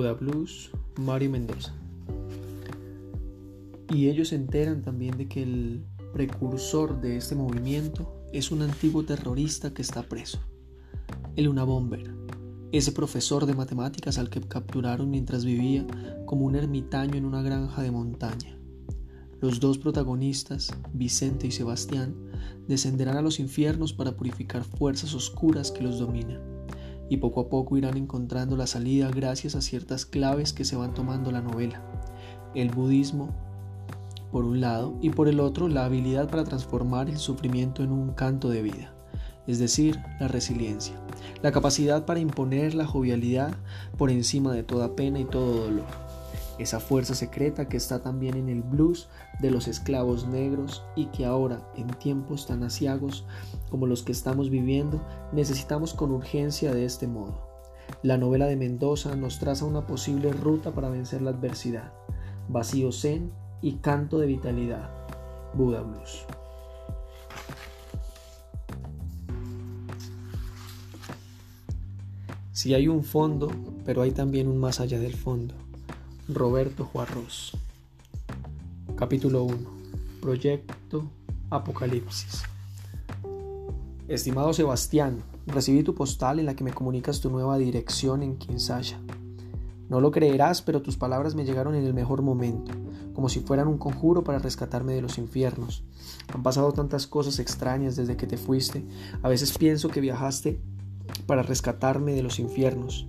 Buda Blues, Mario Mendoza. Y ellos se enteran también de que el precursor de este movimiento es un antiguo terrorista que está preso, el Una Bomber, ese profesor de matemáticas al que capturaron mientras vivía como un ermitaño en una granja de montaña. Los dos protagonistas, Vicente y Sebastián, descenderán a los infiernos para purificar fuerzas oscuras que los dominan, y poco a poco irán encontrando la salida gracias a ciertas claves que se van tomando la novela. El budismo, por un lado, y por el otro, la habilidad para transformar el sufrimiento en un canto de vida, es decir, la resiliencia, la capacidad para imponer la jovialidad por encima de toda pena y todo dolor, esa fuerza secreta que está también en el blues de los esclavos negros y que ahora, en tiempos tan asiagos como los que estamos viviendo, necesitamos con urgencia de este modo. La novela de Mendoza nos traza una posible ruta para vencer la adversidad, vacío zen y canto de vitalidad. Buda Blues. Si hay un fondo, pero hay también un más allá del fondo. Roberto Juarros. Capítulo 1. Proyecto Apocalipsis. Estimado Sebastián, recibí tu postal en la que me comunicas tu nueva dirección en Kinsaya. No lo creerás, pero tus palabras me llegaron en el mejor momento, como si fueran un conjuro para rescatarme de los infiernos. Han pasado tantas cosas extrañas desde que te fuiste. A veces pienso que viajaste para rescatarme de los infiernos.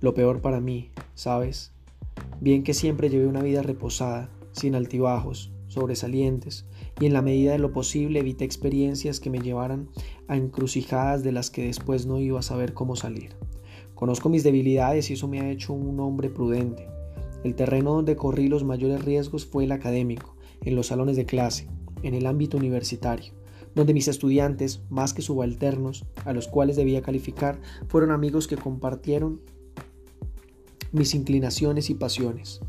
Lo peor para mí, ¿sabes? Bien que siempre llevé una vida reposada, sin altibajos, sobresalientes, y en la medida de lo posible evité experiencias que me llevaran a encrucijadas de las que después no iba a saber cómo salir. Conozco mis debilidades y eso me ha hecho un hombre prudente. El terreno donde corrí los mayores riesgos fue el académico, en los salones de clase, en el ámbito universitario, donde mis estudiantes, más que subalternos, a los cuales debía calificar, fueron amigos que compartieron mis inclinaciones y pasiones.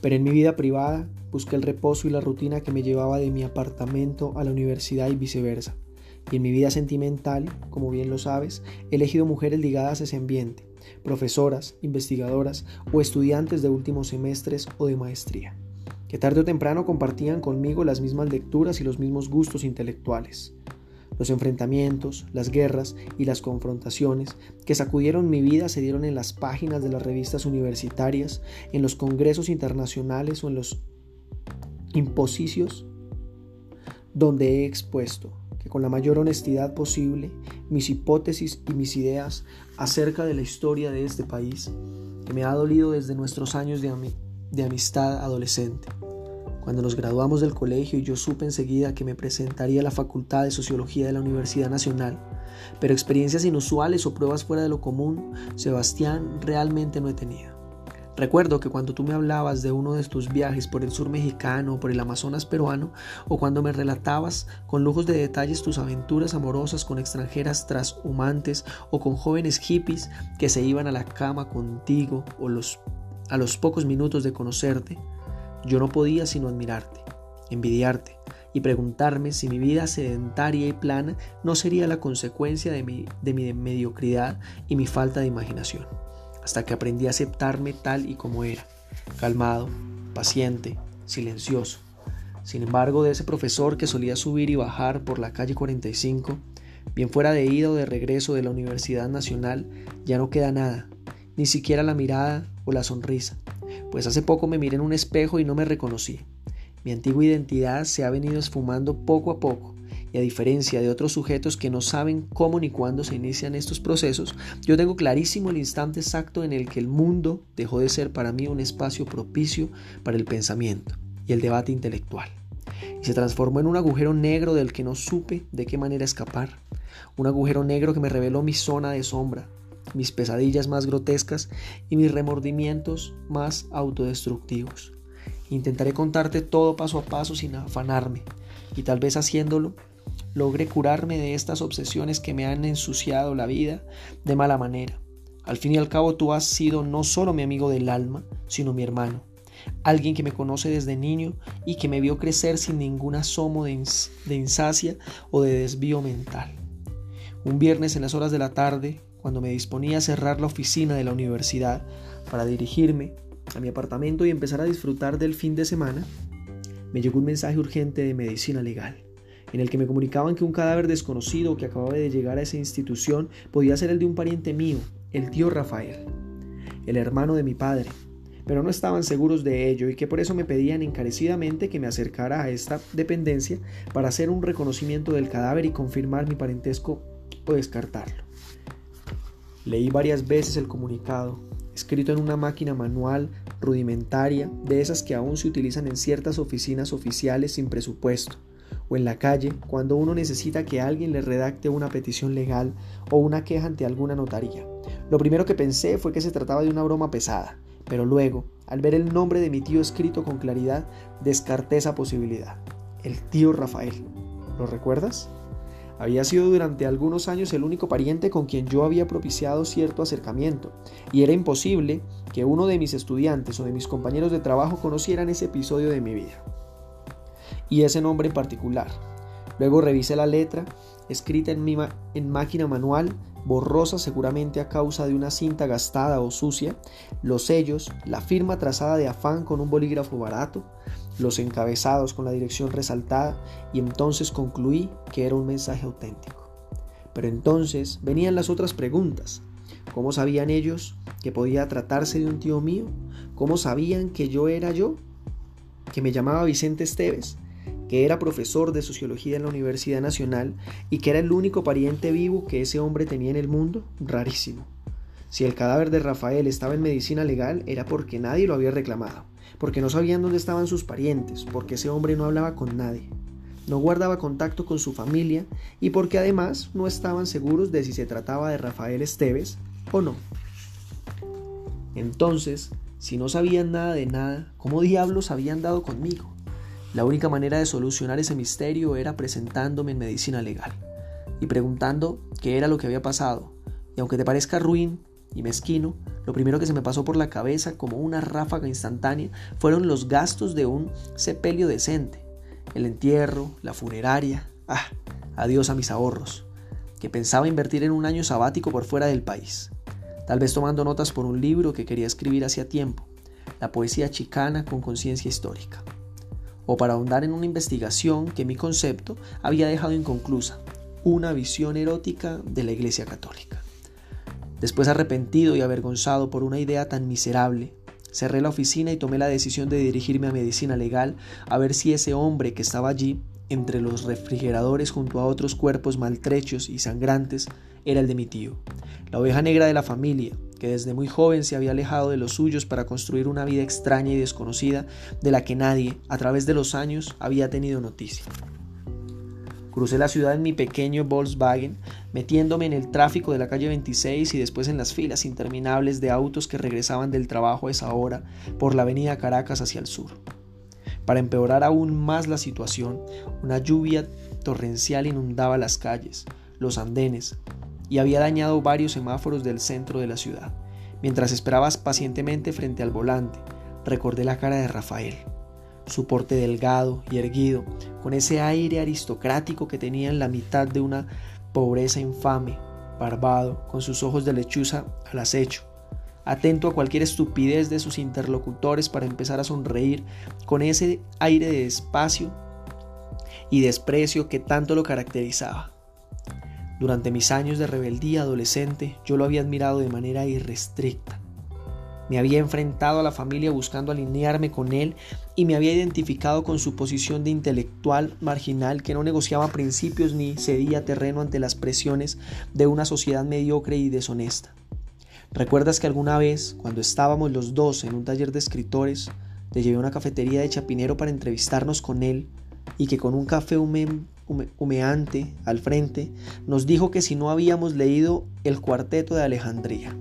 Pero en mi vida privada busqué el reposo y la rutina que me llevaba de mi apartamento a la universidad y viceversa. Y en mi vida sentimental, como bien lo sabes, he elegido mujeres ligadas a ese ambiente, profesoras, investigadoras o estudiantes de últimos semestres o de maestría, que tarde o temprano compartían conmigo las mismas lecturas y los mismos gustos intelectuales. Los enfrentamientos, las guerras y las confrontaciones que sacudieron mi vida se dieron en las páginas de las revistas universitarias, en los congresos internacionales o en los imposicios donde he expuesto que con la mayor honestidad posible mis hipótesis y mis ideas acerca de la historia de este país, que me ha dolido desde nuestros años de, de amistad adolescente. Cuando nos graduamos del colegio yo supe enseguida que me presentaría a la Facultad de Sociología de la Universidad Nacional, pero experiencias inusuales o pruebas fuera de lo común, Sebastián, realmente no he tenido. Recuerdo que cuando tú me hablabas de uno de tus viajes por el sur mexicano o por el Amazonas peruano, o cuando me relatabas con lujos de detalles tus aventuras amorosas con extranjeras trashumantes o con jóvenes hippies que se iban a la cama contigo o a los pocos minutos de conocerte, yo no podía sino admirarte, envidiarte y preguntarme si mi vida sedentaria y plana no sería la consecuencia de mi, de mi mediocridad y mi falta de imaginación, hasta que aprendí a aceptarme tal y como era, calmado, paciente, silencioso. Sin embargo, de ese profesor que solía subir y bajar por la calle 45, bien fuera de ida o de regreso de la Universidad Nacional, ya no queda nada, ni siquiera la mirada o la sonrisa pues hace poco me miré en un espejo y no me reconocí. Mi antigua identidad se ha venido esfumando poco a poco, y a diferencia de otros sujetos que no saben cómo ni cuándo se inician estos procesos, yo tengo clarísimo el instante exacto en el que el mundo dejó de ser para mí un espacio propicio para el pensamiento y el debate intelectual, y se transformó en un agujero negro del que no supe de qué manera escapar, un agujero negro que me reveló mi zona de sombra, mis pesadillas más grotescas y mis remordimientos más autodestructivos. Intentaré contarte todo paso a paso sin afanarme, y tal vez haciéndolo logre curarme de estas obsesiones que me han ensuciado la vida de mala manera. Al fin y al cabo tú has sido no solo mi amigo del alma, sino mi hermano, alguien que me conoce desde niño y que me vio crecer sin ningún asomo de, de insacia o de desvío mental. Un viernes en las horas de la tarde, cuando me disponía a cerrar la oficina de la universidad para dirigirme a mi apartamento y empezar a disfrutar del fin de semana, me llegó un mensaje urgente de medicina legal, en el que me comunicaban que un cadáver desconocido que acababa de llegar a esa institución podía ser el de un pariente mío, el tío Rafael, el hermano de mi padre, pero no estaban seguros de ello y que por eso me pedían encarecidamente que me acercara a esta dependencia para hacer un reconocimiento del cadáver y confirmar mi parentesco o descartarlo. Leí varias veces el comunicado, escrito en una máquina manual rudimentaria, de esas que aún se utilizan en ciertas oficinas oficiales sin presupuesto, o en la calle cuando uno necesita que alguien le redacte una petición legal o una queja ante alguna notaría. Lo primero que pensé fue que se trataba de una broma pesada, pero luego, al ver el nombre de mi tío escrito con claridad, descarté esa posibilidad. El tío Rafael. ¿Lo recuerdas? Había sido durante algunos años el único pariente con quien yo había propiciado cierto acercamiento, y era imposible que uno de mis estudiantes o de mis compañeros de trabajo conocieran ese episodio de mi vida. Y ese nombre en particular. Luego revisé la letra, escrita en, mi en máquina manual, borrosa seguramente a causa de una cinta gastada o sucia, los sellos, la firma trazada de afán con un bolígrafo barato, los encabezados con la dirección resaltada y entonces concluí que era un mensaje auténtico. Pero entonces venían las otras preguntas. ¿Cómo sabían ellos que podía tratarse de un tío mío? ¿Cómo sabían que yo era yo? ¿Que me llamaba Vicente Esteves? que era profesor de sociología en la Universidad Nacional y que era el único pariente vivo que ese hombre tenía en el mundo, rarísimo. Si el cadáver de Rafael estaba en medicina legal era porque nadie lo había reclamado, porque no sabían dónde estaban sus parientes, porque ese hombre no hablaba con nadie, no guardaba contacto con su familia y porque además no estaban seguros de si se trataba de Rafael Esteves o no. Entonces, si no sabían nada de nada, ¿cómo diablos habían dado conmigo? La única manera de solucionar ese misterio era presentándome en medicina legal y preguntando qué era lo que había pasado. Y aunque te parezca ruin y mezquino, lo primero que se me pasó por la cabeza como una ráfaga instantánea fueron los gastos de un sepelio decente, el entierro, la funeraria, ah, adiós a mis ahorros, que pensaba invertir en un año sabático por fuera del país, tal vez tomando notas por un libro que quería escribir hacía tiempo, la poesía chicana con conciencia histórica. O para ahondar en una investigación que mi concepto había dejado inconclusa, una visión erótica de la Iglesia Católica. Después arrepentido y avergonzado por una idea tan miserable, cerré la oficina y tomé la decisión de dirigirme a medicina legal a ver si ese hombre que estaba allí, entre los refrigeradores junto a otros cuerpos maltrechos y sangrantes, era el de mi tío, la oveja negra de la familia, que desde muy joven se había alejado de los suyos para construir una vida extraña y desconocida de la que nadie, a través de los años, había tenido noticia. Crucé la ciudad en mi pequeño Volkswagen, metiéndome en el tráfico de la calle 26 y después en las filas interminables de autos que regresaban del trabajo a esa hora por la avenida Caracas hacia el sur. Para empeorar aún más la situación, una lluvia torrencial inundaba las calles, los andenes, y había dañado varios semáforos del centro de la ciudad. Mientras esperabas pacientemente frente al volante, recordé la cara de Rafael, su porte delgado y erguido, con ese aire aristocrático que tenía en la mitad de una pobreza infame, barbado, con sus ojos de lechuza al acecho, atento a cualquier estupidez de sus interlocutores para empezar a sonreír con ese aire de despacio y desprecio que tanto lo caracterizaba. Durante mis años de rebeldía adolescente yo lo había admirado de manera irrestricta. Me había enfrentado a la familia buscando alinearme con él y me había identificado con su posición de intelectual marginal que no negociaba principios ni cedía terreno ante las presiones de una sociedad mediocre y deshonesta. ¿Recuerdas que alguna vez, cuando estábamos los dos en un taller de escritores, te llevé a una cafetería de Chapinero para entrevistarnos con él y que con un café humeante al frente, nos dijo que si no habíamos leído el cuarteto de Alejandría,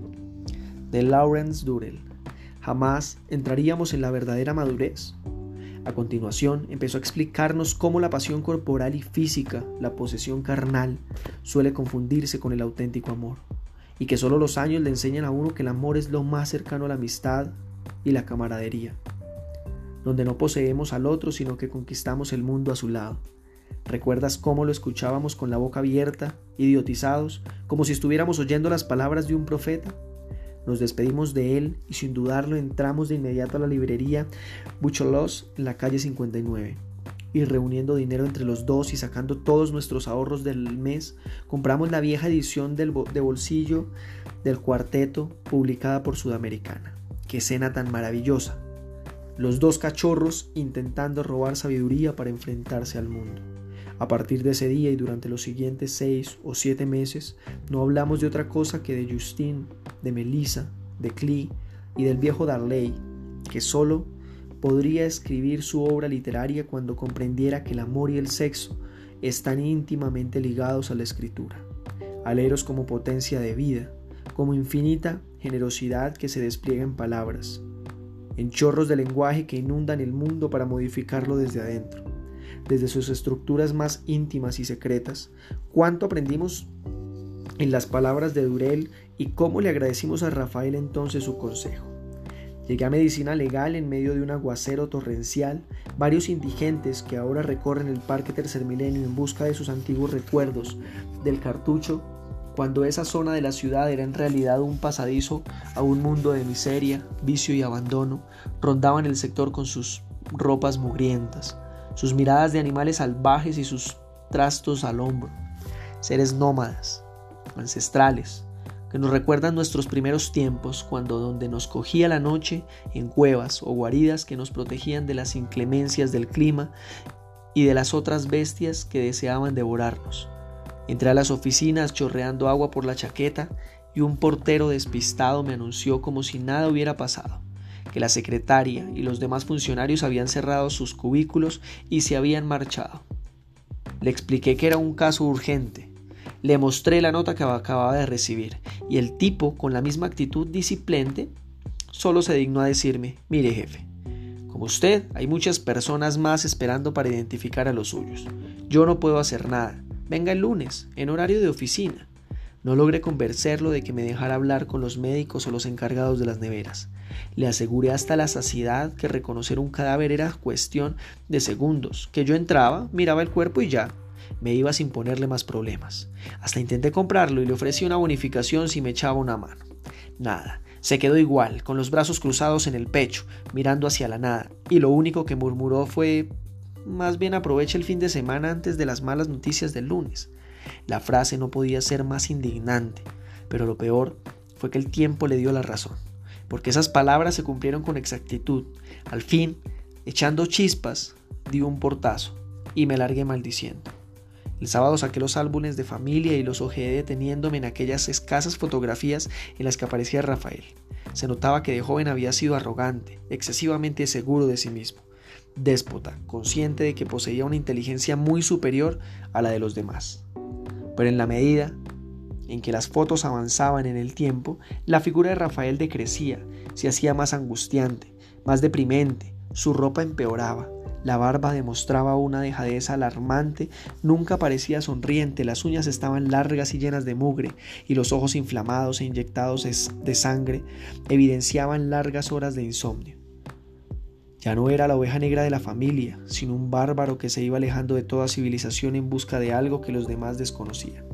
Lawrence Durrell, jamás entraríamos en la verdadera madurez. A continuación, empezó a explicarnos cómo la pasión corporal y física, la posesión carnal, suele confundirse con el auténtico amor, y que solo los años le enseñan a uno que el amor es lo más cercano a la amistad y la camaradería, donde no poseemos al otro, sino que conquistamos el mundo a su lado ¿Recuerdas cómo lo escuchábamos con la boca abierta, idiotizados, como si estuviéramos oyendo las palabras de un profeta? Nos despedimos de él y sin dudarlo entramos de inmediato a la librería Bucholos en la calle 59. Y reuniendo dinero entre los dos y sacando todos nuestros ahorros del mes, compramos la vieja edición de bolsillo del cuarteto publicada por Sudamericana. Qué escena tan maravillosa. Los dos cachorros intentando robar sabiduría para enfrentarse al mundo. A partir de ese día y durante los siguientes seis o siete meses, no hablamos de otra cosa que de Justin, de Melissa, de Clee y del viejo Darley, que solo podría escribir su obra literaria cuando comprendiera que el amor y el sexo están íntimamente ligados a la escritura, aleros como potencia de vida, como infinita generosidad que se despliega en palabras, en chorros de lenguaje que inundan el mundo para modificarlo desde adentro desde sus estructuras más íntimas y secretas, cuánto aprendimos en las palabras de Durel y cómo le agradecimos a Rafael entonces su consejo. Llegué a medicina legal en medio de un aguacero torrencial, varios indigentes que ahora recorren el Parque Tercer Milenio en busca de sus antiguos recuerdos del cartucho, cuando esa zona de la ciudad era en realidad un pasadizo a un mundo de miseria, vicio y abandono, rondaban el sector con sus ropas mugrientas, sus miradas de animales salvajes y sus trastos al hombro, seres nómadas, ancestrales, que nos recuerdan nuestros primeros tiempos cuando donde nos cogía la noche en cuevas o guaridas que nos protegían de las inclemencias del clima y de las otras bestias que deseaban devorarnos. Entré a las oficinas chorreando agua por la chaqueta y un portero despistado me anunció como si nada hubiera pasado que la secretaria y los demás funcionarios habían cerrado sus cubículos y se habían marchado. Le expliqué que era un caso urgente. Le mostré la nota que acababa de recibir y el tipo, con la misma actitud disciplente, solo se dignó a decirme, mire jefe, como usted, hay muchas personas más esperando para identificar a los suyos. Yo no puedo hacer nada. Venga el lunes, en horario de oficina. No logré convencerlo de que me dejara hablar con los médicos o los encargados de las neveras. Le aseguré hasta la saciedad que reconocer un cadáver era cuestión de segundos, que yo entraba, miraba el cuerpo y ya. Me iba sin ponerle más problemas. Hasta intenté comprarlo y le ofrecí una bonificación si me echaba una mano. Nada. Se quedó igual, con los brazos cruzados en el pecho, mirando hacia la nada, y lo único que murmuró fue más bien aproveche el fin de semana antes de las malas noticias del lunes. La frase no podía ser más indignante, pero lo peor fue que el tiempo le dio la razón porque esas palabras se cumplieron con exactitud. Al fin, echando chispas, di un portazo y me largué maldiciendo. El sábado saqué los álbumes de familia y los ojeé deteniéndome en aquellas escasas fotografías en las que aparecía Rafael. Se notaba que de joven había sido arrogante, excesivamente seguro de sí mismo, déspota, consciente de que poseía una inteligencia muy superior a la de los demás. Pero en la medida en que las fotos avanzaban en el tiempo, la figura de Rafael decrecía, se hacía más angustiante, más deprimente, su ropa empeoraba, la barba demostraba una dejadez alarmante, nunca parecía sonriente, las uñas estaban largas y llenas de mugre, y los ojos inflamados e inyectados de sangre evidenciaban largas horas de insomnio. Ya no era la oveja negra de la familia, sino un bárbaro que se iba alejando de toda civilización en busca de algo que los demás desconocían.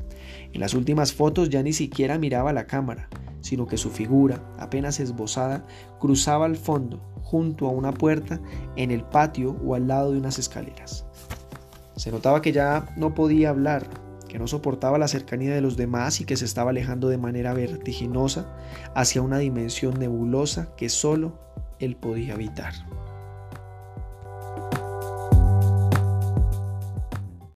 En las últimas fotos ya ni siquiera miraba la cámara, sino que su figura, apenas esbozada, cruzaba al fondo, junto a una puerta, en el patio o al lado de unas escaleras. Se notaba que ya no podía hablar, que no soportaba la cercanía de los demás y que se estaba alejando de manera vertiginosa hacia una dimensión nebulosa que solo él podía evitar.